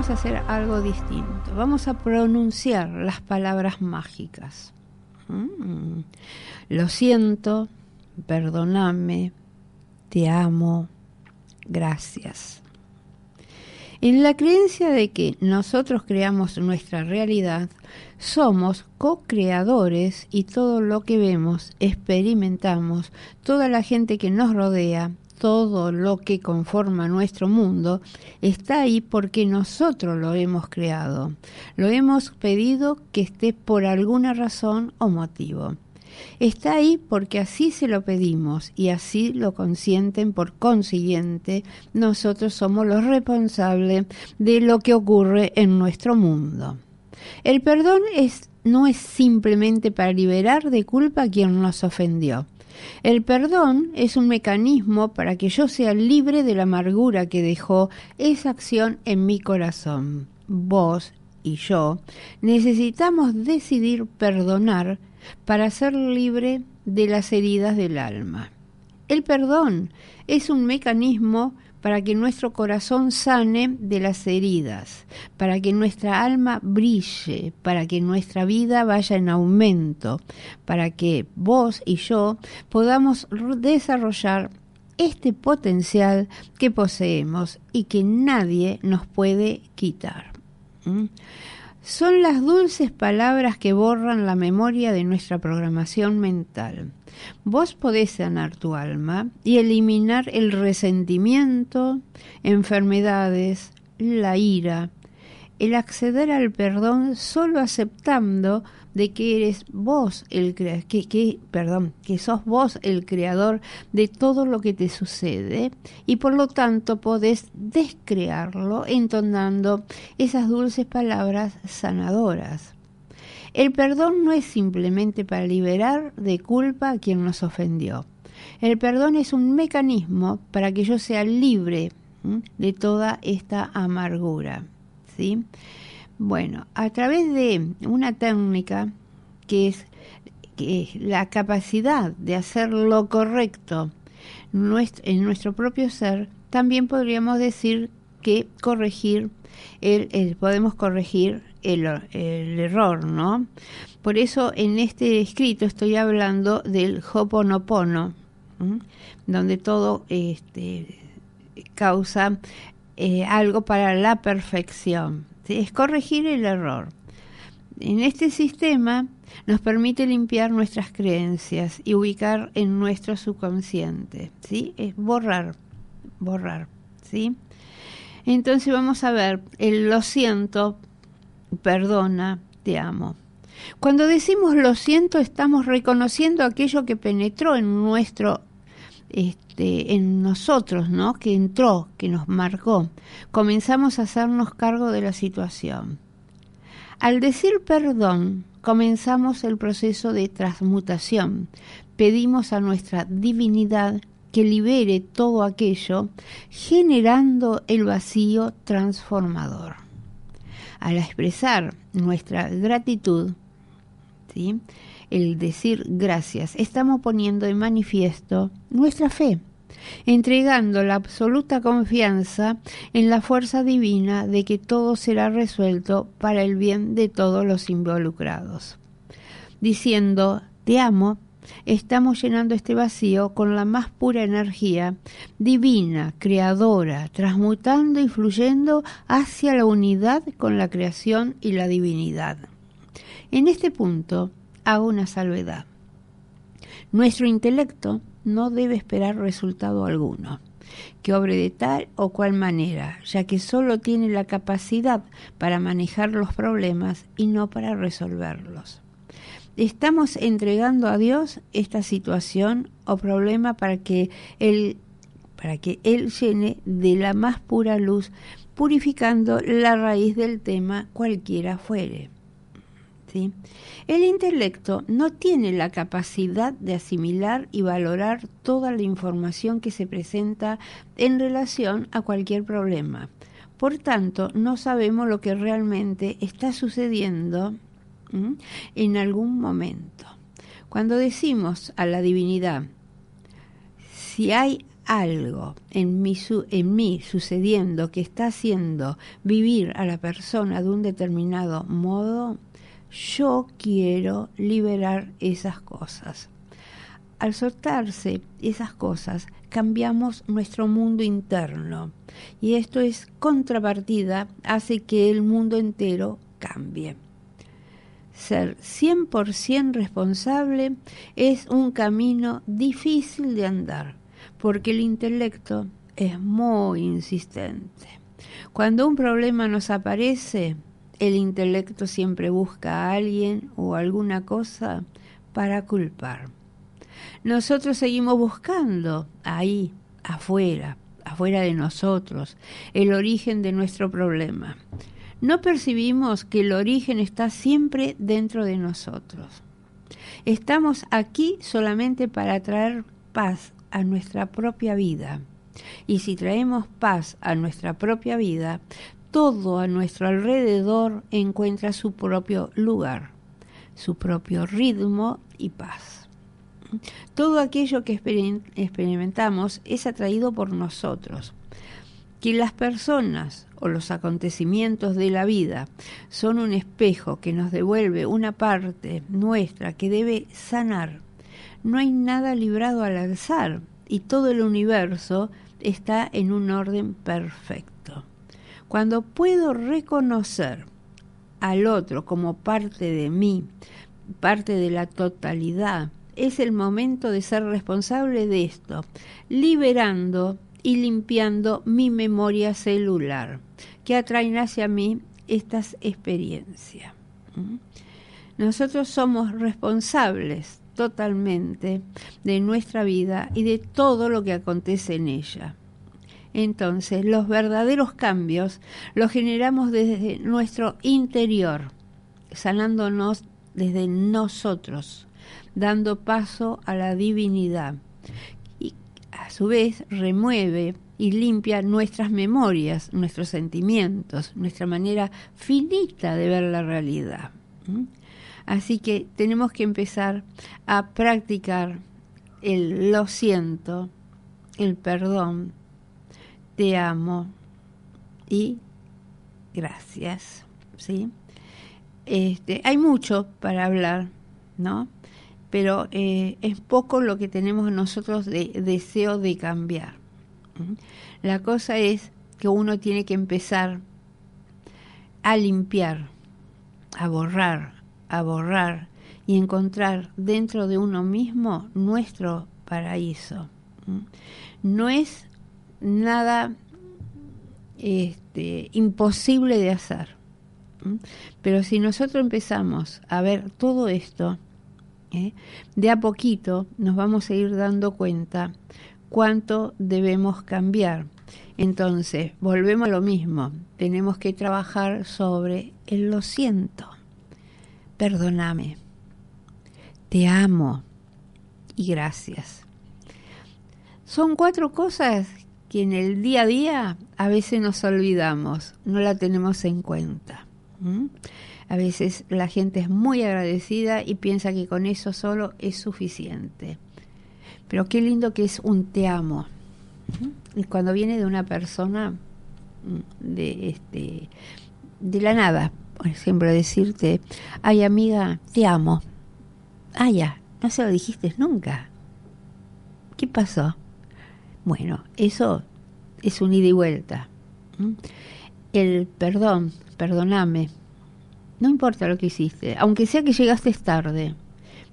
Vamos a hacer algo distinto. Vamos a pronunciar las palabras mágicas. Mm. Lo siento, perdóname, te amo, gracias. En la creencia de que nosotros creamos nuestra realidad, somos co-creadores y todo lo que vemos, experimentamos, toda la gente que nos rodea, todo lo que conforma nuestro mundo, está ahí porque nosotros lo hemos creado. Lo hemos pedido que esté por alguna razón o motivo. Está ahí porque así se lo pedimos y así lo consienten por consiguiente, nosotros somos los responsables de lo que ocurre en nuestro mundo. El perdón no es simplemente para liberar de culpa a quien nos ofendió. El perdón es un mecanismo para que yo sea libre de la amargura que dejó esa acción en mi corazón. Vos y yo necesitamos decidir perdonar para ser libre de las heridas del alma. El perdón es un mecanismo para que nuestro corazón sane de las heridas, para que nuestra alma brille, para que nuestra vida vaya en aumento, para que vos y yo podamos desarrollar este potencial que poseemos y que nadie nos puede quitar. Son las dulces palabras que borran la memoria de nuestra programación mental. Vos podés sanar tu alma y eliminar el resentimiento, enfermedades, la ira, el acceder al perdón solo aceptando de que eres vos el que, que, perdón, que sos vos el creador de todo lo que te sucede y por lo tanto podés descrearlo entonando esas dulces palabras sanadoras. El perdón no es simplemente para liberar de culpa a quien nos ofendió. El perdón es un mecanismo para que yo sea libre de toda esta amargura. Bueno, a través de una técnica que es, la capacidad de hacer lo correcto en nuestro propio ser, también podríamos decir que corregir el, podemos corregir el, error, ¿no? Por eso en este escrito estoy hablando del Hoponopono, donde todo este, causa eh, algo para la perfección es corregir el error. En este sistema nos permite limpiar nuestras creencias y ubicar en nuestro subconsciente, ¿sí? Es borrar, borrar, ¿sí? Entonces vamos a ver, el lo siento, perdona, te amo. Cuando decimos lo siento, estamos reconociendo aquello que penetró en nuestro este, en nosotros, ¿no? Que entró, que nos marcó. Comenzamos a hacernos cargo de la situación. Al decir perdón, comenzamos el proceso de transmutación. Pedimos a nuestra divinidad que libere todo aquello, generando el vacío transformador. Al expresar nuestra gratitud, ¿sí? el decir gracias, estamos poniendo en manifiesto nuestra fe, entregando la absoluta confianza en la fuerza divina de que todo será resuelto para el bien de todos los involucrados. Diciendo, te amo, estamos llenando este vacío con la más pura energía divina, creadora, transmutando y fluyendo hacia la unidad con la creación y la divinidad. En este punto, hago una salvedad. Nuestro intelecto no debe esperar resultado alguno, que obre de tal o cual manera, ya que solo tiene la capacidad para manejar los problemas y no para resolverlos. Estamos entregando a Dios esta situación o problema para que Él para que Él llene de la más pura luz, purificando la raíz del tema cualquiera fuere. El intelecto no tiene la capacidad de asimilar y valorar toda la información que se presenta en relación a cualquier problema. Por tanto, no sabemos lo que realmente está sucediendo en algún momento. Cuando decimos a la divinidad, si hay algo en mí sucediendo que está haciendo vivir a la persona de un determinado modo, yo quiero liberar esas cosas. Al soltarse esas cosas, cambiamos nuestro mundo interno y esto es contrapartida, hace que el mundo entero cambie. Ser 100% responsable es un camino difícil de andar porque el intelecto es muy insistente. Cuando un problema nos aparece, el intelecto siempre busca a alguien o alguna cosa para culpar. Nosotros seguimos buscando ahí, afuera, afuera de nosotros, el origen de nuestro problema. No percibimos que el origen está siempre dentro de nosotros. Estamos aquí solamente para traer paz a nuestra propia vida. Y si traemos paz a nuestra propia vida, todo a nuestro alrededor encuentra su propio lugar, su propio ritmo y paz. Todo aquello que experimentamos es atraído por nosotros. Que las personas o los acontecimientos de la vida son un espejo que nos devuelve una parte nuestra que debe sanar no hay nada librado al alzar y todo el universo está en un orden perfecto. Cuando puedo reconocer al otro como parte de mí, parte de la totalidad, es el momento de ser responsable de esto, liberando y limpiando mi memoria celular, que atraen hacia mí estas experiencias. ¿Mm? Nosotros somos responsables totalmente de nuestra vida y de todo lo que acontece en ella. Entonces, los verdaderos cambios los generamos desde nuestro interior, sanándonos desde nosotros, dando paso a la divinidad. Y a su vez remueve y limpia nuestras memorias, nuestros sentimientos, nuestra manera finita de ver la realidad. Así que tenemos que empezar a practicar el lo siento, el perdón, te amo y gracias. ¿sí? Este, hay mucho para hablar, ¿no? Pero eh, es poco lo que tenemos nosotros de deseo de cambiar. La cosa es que uno tiene que empezar a limpiar, a borrar, a borrar y encontrar dentro de uno mismo nuestro paraíso. No es nada este, imposible de hacer. Pero si nosotros empezamos a ver todo esto, ¿eh? de a poquito nos vamos a ir dando cuenta cuánto debemos cambiar. Entonces, volvemos a lo mismo, tenemos que trabajar sobre el lo siento perdóname, te amo y gracias. Son cuatro cosas que en el día a día a veces nos olvidamos, no la tenemos en cuenta. A veces la gente es muy agradecida y piensa que con eso solo es suficiente. Pero qué lindo que es un te amo. Y cuando viene de una persona de este de la nada, por ejemplo, decirte, ay amiga, te amo. Ah, ya, no se lo dijiste nunca. ¿Qué pasó? Bueno, eso es un ida y vuelta. El perdón, perdóname, no importa lo que hiciste, aunque sea que llegaste tarde,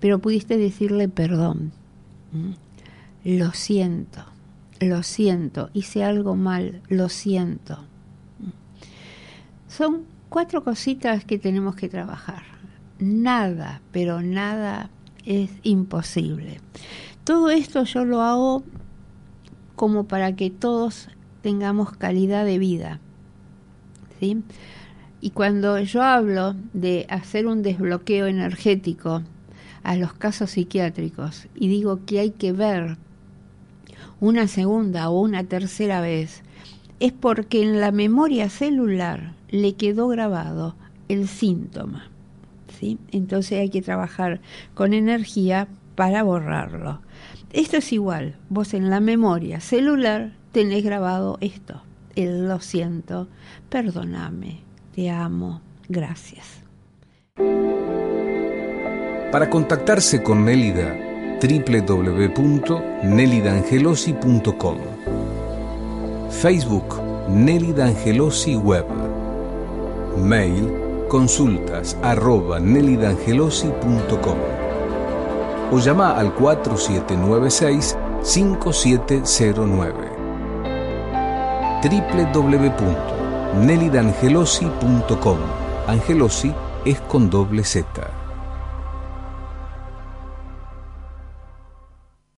pero pudiste decirle perdón. Lo siento, lo siento, hice algo mal, lo siento. Son cuatro cositas que tenemos que trabajar. Nada, pero nada es imposible. Todo esto yo lo hago como para que todos tengamos calidad de vida. ¿sí? Y cuando yo hablo de hacer un desbloqueo energético a los casos psiquiátricos y digo que hay que ver una segunda o una tercera vez, es porque en la memoria celular le quedó grabado el síntoma. ¿sí? Entonces hay que trabajar con energía para borrarlo. Esto es igual, vos en la memoria celular tenés grabado esto, el lo siento, perdóname, te amo, gracias. Para contactarse con Nélida, www.nelidangelosi.com Facebook Nélida Angelosi Web. Mail consultas arroba nelidangelosi.com o llama al 4796-5709 www.nelidangelosi.com Angelosi es con doble Z.